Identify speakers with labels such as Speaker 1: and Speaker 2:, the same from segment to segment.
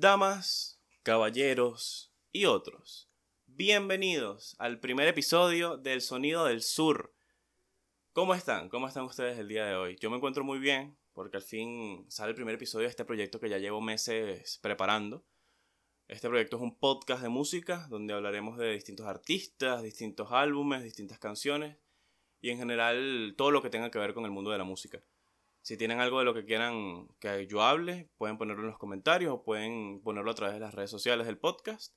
Speaker 1: Damas, caballeros y otros, bienvenidos al primer episodio del Sonido del Sur. ¿Cómo están? ¿Cómo están ustedes el día de hoy? Yo me encuentro muy bien porque al fin sale el primer episodio de este proyecto que ya llevo meses preparando. Este proyecto es un podcast de música donde hablaremos de distintos artistas, distintos álbumes, distintas canciones y en general todo lo que tenga que ver con el mundo de la música. Si tienen algo de lo que quieran que yo hable, pueden ponerlo en los comentarios o pueden ponerlo a través de las redes sociales del podcast,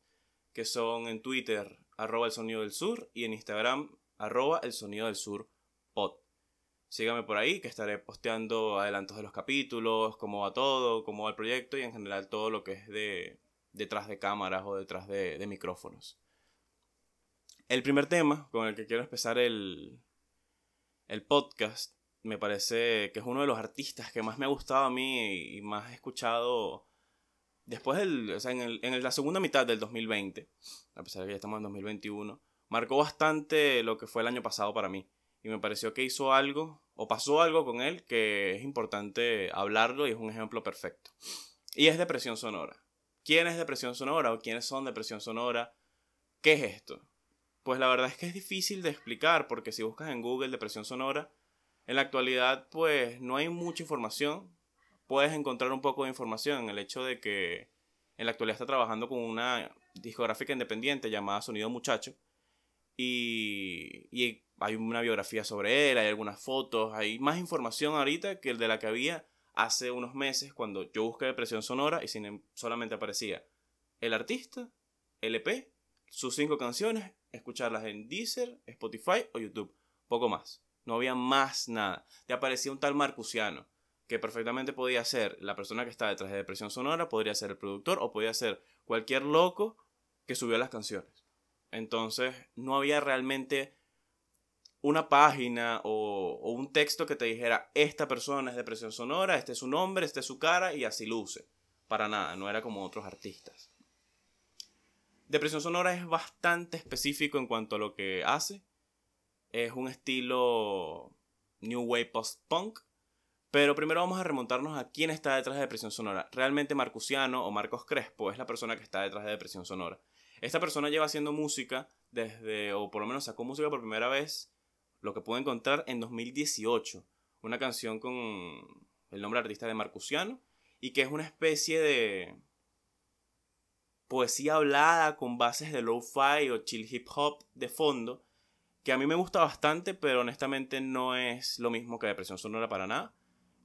Speaker 1: que son en Twitter, arroba el sonido del sur, y en Instagram, arroba el sonido del sur pod. Síganme por ahí, que estaré posteando adelantos de los capítulos, cómo va todo, cómo va el proyecto y en general todo lo que es de detrás de cámaras o detrás de, de micrófonos. El primer tema con el que quiero empezar el, el podcast me parece que es uno de los artistas que más me ha gustado a mí y más he escuchado después del, o sea, en, el, en la segunda mitad del 2020, a pesar de que ya estamos en 2021, marcó bastante lo que fue el año pasado para mí. Y me pareció que hizo algo, o pasó algo con él, que es importante hablarlo y es un ejemplo perfecto. Y es depresión sonora. ¿Quién es depresión sonora o quiénes son depresión sonora? ¿Qué es esto? Pues la verdad es que es difícil de explicar porque si buscas en Google depresión sonora, en la actualidad, pues no hay mucha información. Puedes encontrar un poco de información en el hecho de que en la actualidad está trabajando con una discográfica independiente llamada Sonido Muchacho. Y, hay una biografía sobre él, hay algunas fotos, hay más información ahorita que el de la que había hace unos meses cuando yo busqué Depresión Sonora y sin, em, solamente aparecía el artista, LP, sus cinco canciones, escucharlas en Deezer, Spotify o YouTube. Poco más. No había más nada. Te aparecía un tal Marcusiano, que perfectamente podía ser la persona que está detrás de Depresión Sonora, podría ser el productor o podía ser cualquier loco que subió las canciones. Entonces, no había realmente una página o, o, un texto que te dijera, esta persona es Depresión Sonora, este es su nombre, este es su cara y así luce. Para nada, no era como otros artistas. Depresión Sonora es bastante específico en cuanto a lo que hace es un estilo New Wave Post-Punk. Pero primero vamos a remontarnos a quién está detrás de Depresión Sonora. Realmente Marcusiano o Marcos Crespo es la persona que está detrás de Depresión Sonora. Esta persona lleva haciendo música desde, o por lo menos sacó música por primera vez, lo que pude encontrar en 2018. Una canción con el nombre artista de Marcusiano y que es una especie de poesía hablada con bases de lo-fi o chill hip hop de fondo que a mí me gusta bastante, pero honestamente no es lo mismo que Depresión Sonora para nada.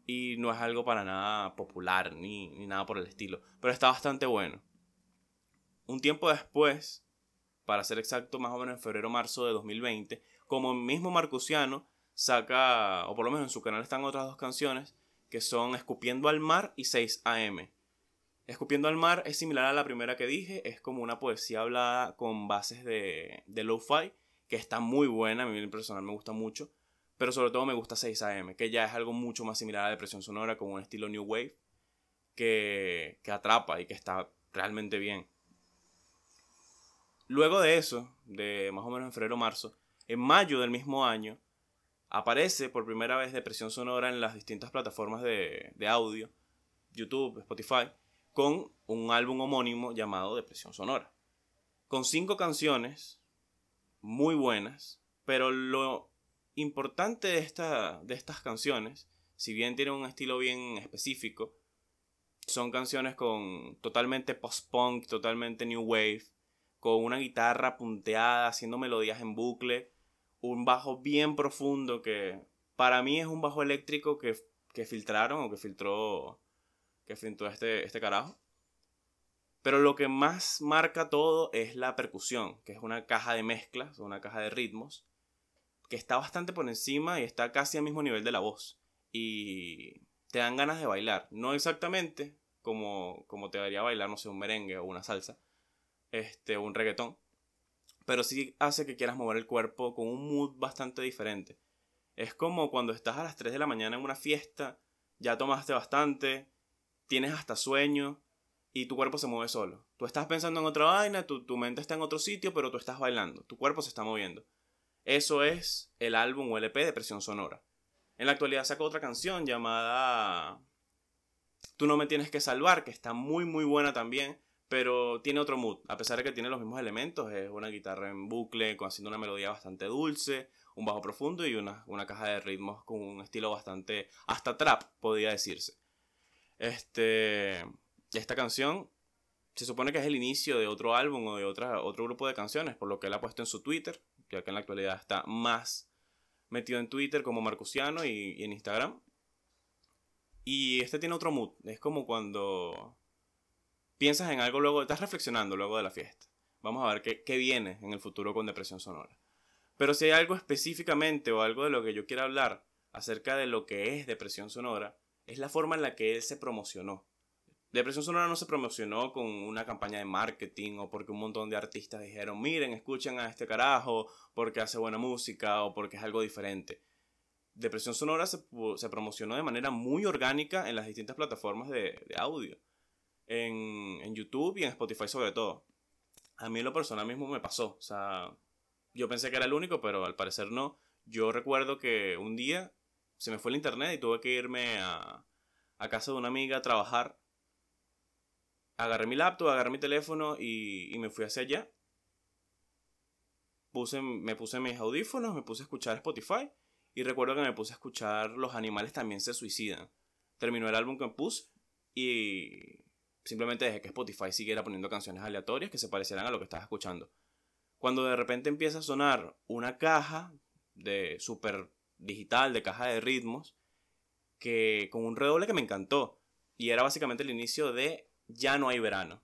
Speaker 1: Y no es algo para nada popular, ni, ni nada por el estilo. Pero está bastante bueno. Un tiempo después, para ser exacto, más o menos en febrero-marzo de 2020, como el mismo Marcusiano saca, o por lo menos en su canal están otras dos canciones, que son Escupiendo al Mar y 6 AM. Escupiendo al Mar es similar a la primera que dije, es como una poesía hablada con bases de, de lo-fi que está muy buena, a mí personal me gusta mucho, pero sobre todo me gusta 6am, que ya es algo mucho más similar a Depresión Sonora, con un estilo New Wave, que, que atrapa y que está realmente bien. Luego de eso, de más o menos en febrero-marzo, en mayo del mismo año, aparece por primera vez Depresión Sonora en las distintas plataformas de, de audio, YouTube, Spotify, con un álbum homónimo llamado Depresión Sonora. Con cinco canciones, muy buenas, pero lo importante de, esta, de estas canciones, si bien tienen un estilo bien específico, son canciones con totalmente post-punk, totalmente new wave, con una guitarra punteada, haciendo melodías en bucle, un bajo bien profundo que para mí es un bajo eléctrico que, que filtraron o que filtró, que filtró este, este carajo. Pero lo que más marca todo es la percusión, que es una caja de mezclas, una caja de ritmos, que está bastante por encima y está casi al mismo nivel de la voz. Y te dan ganas de bailar. No exactamente como, como te daría bailar, no sé, un merengue o una salsa, este, un reggaetón. Pero sí hace que quieras mover el cuerpo con un mood bastante diferente. Es como cuando estás a las 3 de la mañana en una fiesta, ya tomaste bastante, tienes hasta sueño y tu cuerpo se mueve solo. Tú estás pensando en otra vaina, tu, tu, mente está en otro sitio, pero tú estás bailando, tu cuerpo se está moviendo. Eso es el álbum o LP de Presión Sonora. En la actualidad sacó otra canción llamada Tú no me tienes que salvar, que está muy muy buena también, pero tiene otro mood, a pesar de que tiene los mismos elementos, es una guitarra en bucle, haciendo una melodía bastante dulce, un bajo profundo y una, una caja de ritmos con un estilo bastante, hasta trap, podría decirse. Este, esta canción se supone que es el inicio de otro álbum o de otro grupo de canciones, por lo que él ha puesto en su Twitter, ya que en la actualidad está más metido en Twitter como Marcusiano y, y en Instagram. Y este tiene otro mood, es como cuando piensas en algo luego, estás reflexionando luego de la fiesta. Vamos a ver qué, qué viene en el futuro con depresión sonora. Pero si hay algo específicamente o algo de lo que yo quiero hablar acerca de lo que es depresión sonora, es la forma en la que él se promocionó. Depresión Sonora no se promocionó con una campaña de marketing o porque un montón de artistas dijeron, miren, escuchen a este carajo porque hace buena música o porque es algo diferente. Depresión Sonora se, promocionó de manera muy orgánica en las distintas plataformas de, audio en, YouTube y en Spotify sobre todo. A mí lo personal mismo me pasó. O sea, yo pensé que era el único, pero al parecer no. Yo recuerdo que un día se me fue el internet y tuve que irme a casa de una amiga a trabajar. Agarré mi laptop, agarré mi teléfono y, y me fui hacia allá. Puse, me puse mis audífonos, me puse a escuchar Spotify y recuerdo que me puse a escuchar Los animales también se suicidan. Terminó el álbum que puse y Simplemente dejé que Spotify siguiera poniendo canciones aleatorias que se parecieran a lo que estaba escuchando. Cuando de repente empieza a sonar una caja de super digital, de caja de ritmos, que con un redoble que me encantó. Y era básicamente el inicio de Ya no hay verano.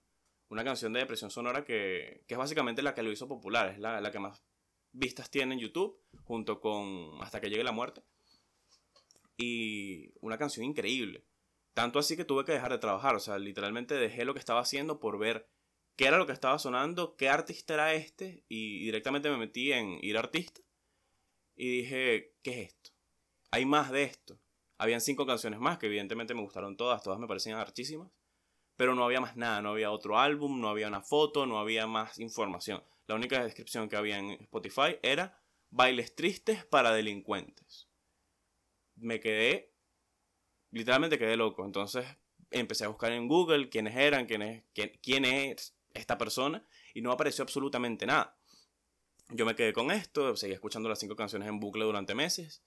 Speaker 1: Una canción de depresión sonora que, que es básicamente la que lo hizo popular. Es la, la que más vistas tiene en YouTube, junto con Hasta que llegue la muerte. Y una canción increíble. Tanto así que tuve que dejar de trabajar, o sea, literalmente dejé lo que estaba haciendo por ver qué era lo que estaba sonando, qué artista era este, y directamente me metí en ir artista. Y dije, ¿qué es esto? Hay más de esto. Habían cinco canciones más, que evidentemente me gustaron todas, todas me parecían archísimas. Pero no había más nada, no había otro álbum, no había una foto, no había más información. La única descripción que había en Spotify era bailes tristes para delincuentes. Me quedé literalmente quedé loco. Entonces empecé a buscar en Google quiénes eran, quién es, quién, es esta persona, y no apareció absolutamente nada. Yo me quedé con esto, seguí escuchando las cinco canciones en bucle durante meses,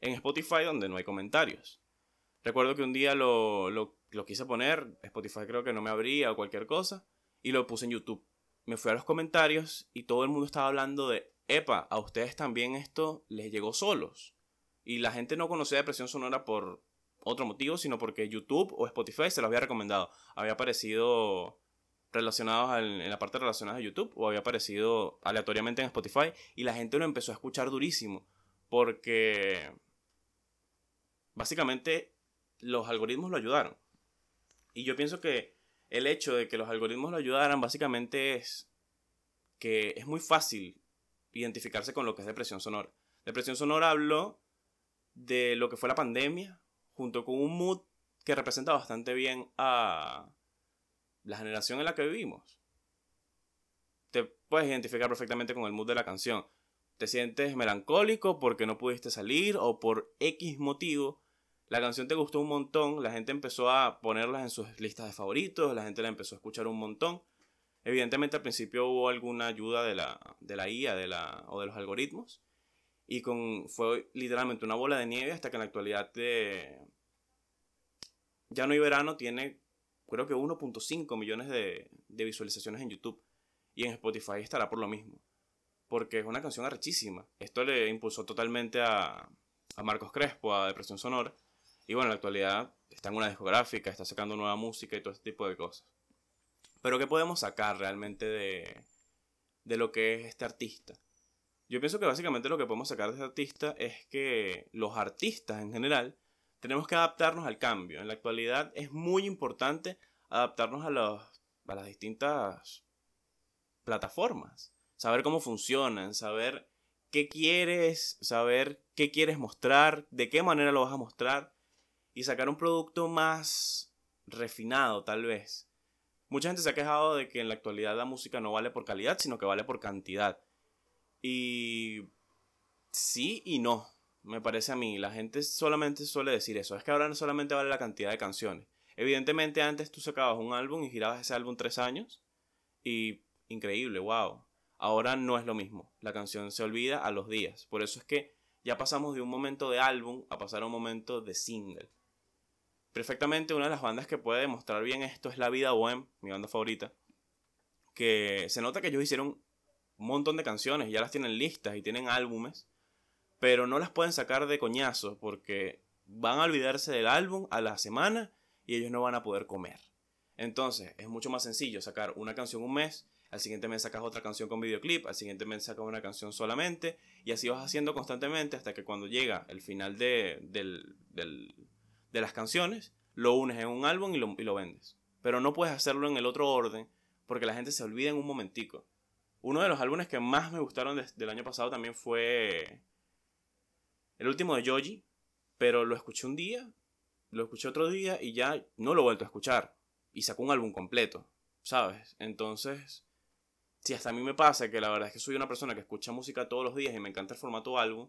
Speaker 1: en Spotify donde no hay comentarios. Recuerdo que un día lo, lo, lo quise poner, Spotify creo que no me abría o cualquier cosa, y lo puse en YouTube. Me fui a los comentarios y todo el mundo estaba hablando de, epa, a ustedes también esto les llegó solos. Y la gente no conocía depresión sonora por, otro motivo, sino porque YouTube o Spotify se los había recomendado. Había aparecido relacionados en la parte relacionada a YouTube o había aparecido aleatoriamente en Spotify y la gente lo empezó a escuchar durísimo porque básicamente los algoritmos lo ayudaron. Y yo pienso que el hecho de que los algoritmos lo ayudaran básicamente es que es muy fácil identificarse con lo que es depresión sonora. Depresión sonora habló de lo que fue la pandemia, junto con un mood que representa bastante bien a la generación en la que vivimos. Te puedes identificar perfectamente con el mood de la canción. Te sientes melancólico porque no pudiste salir o por X motivo. La canción te gustó un montón, la gente empezó a ponerlas en sus listas de favoritos, la gente la empezó a escuchar un montón. Evidentemente al principio hubo alguna ayuda de la, de la IA de la, o de los algoritmos, y con, fue literalmente una bola de nieve hasta que en la actualidad de, Ya no verano tiene creo que 1.5 millones de, de, visualizaciones en YouTube y en Spotify estará por lo mismo. Porque es una canción arrechísima. Esto le impulsó totalmente a, a Marcos Crespo, a Depresión Sonora. Y bueno, en la actualidad está en una discográfica, está sacando nueva música y todo este tipo de cosas. Pero ¿qué podemos sacar realmente de, de lo que es este artista? Yo pienso que básicamente lo que podemos sacar de este artista es que los artistas en general tenemos que adaptarnos al cambio. En la actualidad es muy importante adaptarnos a, los, a las distintas plataformas. Saber cómo funcionan, saber qué quieres, saber qué quieres mostrar, de qué manera lo vas a mostrar y sacar un producto más refinado tal vez. Mucha gente se ha quejado de que en la actualidad la música no vale por calidad, sino que vale por cantidad. Y sí y no, me parece a mí. La gente solamente suele decir eso. Es que ahora no solamente vale la cantidad de canciones. Evidentemente antes tú sacabas un álbum y girabas ese álbum tres años y increíble, wow. Ahora no es lo mismo, la canción se olvida a los días. Por eso es que ya pasamos de un momento de álbum a pasar a un momento de single. Perfectamente una de las bandas que puede demostrar bien esto es La Vida Bohem, mi banda favorita. Que se nota que ellos hicieron un montón de canciones, ya las tienen listas y tienen álbumes, pero no las pueden sacar de coñazo porque van a olvidarse del álbum a la semana y ellos no van a poder comer. Entonces es mucho más sencillo sacar una canción un mes, al siguiente mes sacas otra canción con videoclip, al siguiente mes sacas una canción solamente y así vas haciendo constantemente hasta que cuando llega el final de, del, de las canciones, lo unes en un álbum y lo, y lo vendes. Pero no puedes hacerlo en el otro orden porque la gente se olvida en un momentico. Uno de los álbumes que más me gustaron del año pasado también fue el último de Joji, pero lo escuché un día, lo escuché otro día y ya no lo he vuelto a escuchar. Y sacó un álbum completo, ¿sabes? Entonces, si hasta a mí me pasa que la verdad es que soy una persona que escucha música todos los días y me encanta el formato álbum,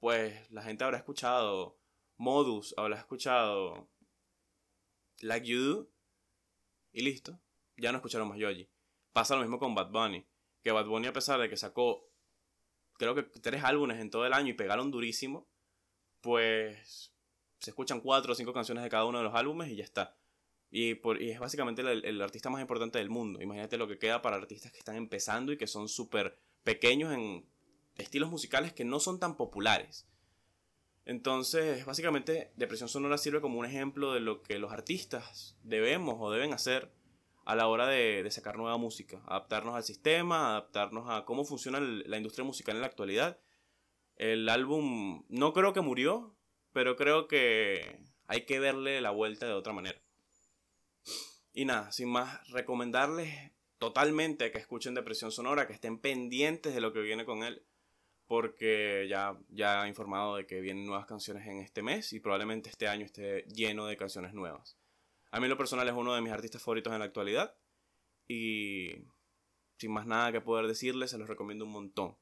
Speaker 1: pues la gente habrá escuchado Modus, habrá escuchado Like You Do y listo. Ya no escucharon más Yoji. Pasa lo mismo con Bad Bunny. Que Bad Bunny a pesar de que sacó creo que tres álbumes en todo el año y pegaron durísimo, pues se escuchan cuatro o cinco canciones de cada uno de los álbumes y ya está. Y, por, y es básicamente el, el, artista más importante del mundo. Imagínate lo que queda para artistas que están empezando y que son súper pequeños en estilos musicales que no son tan populares. Entonces, básicamente, Depresión Sonora sirve como un ejemplo de lo que los artistas debemos o deben hacer a la hora de, sacar nueva música, adaptarnos al sistema, adaptarnos a cómo funciona la industria musical en la actualidad. El álbum no creo que murió, pero creo que hay que verle la vuelta de otra manera. Y nada, sin más, recomendarles totalmente que escuchen Depresión Sonora, que estén pendientes de lo que viene con él porque ya, ya he informado de que vienen nuevas canciones en este mes y probablemente este año esté lleno de canciones nuevas. A mí lo personal es uno de mis artistas favoritos en la actualidad y sin más nada que poder decirles, se los recomiendo un montón.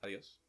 Speaker 1: Adiós.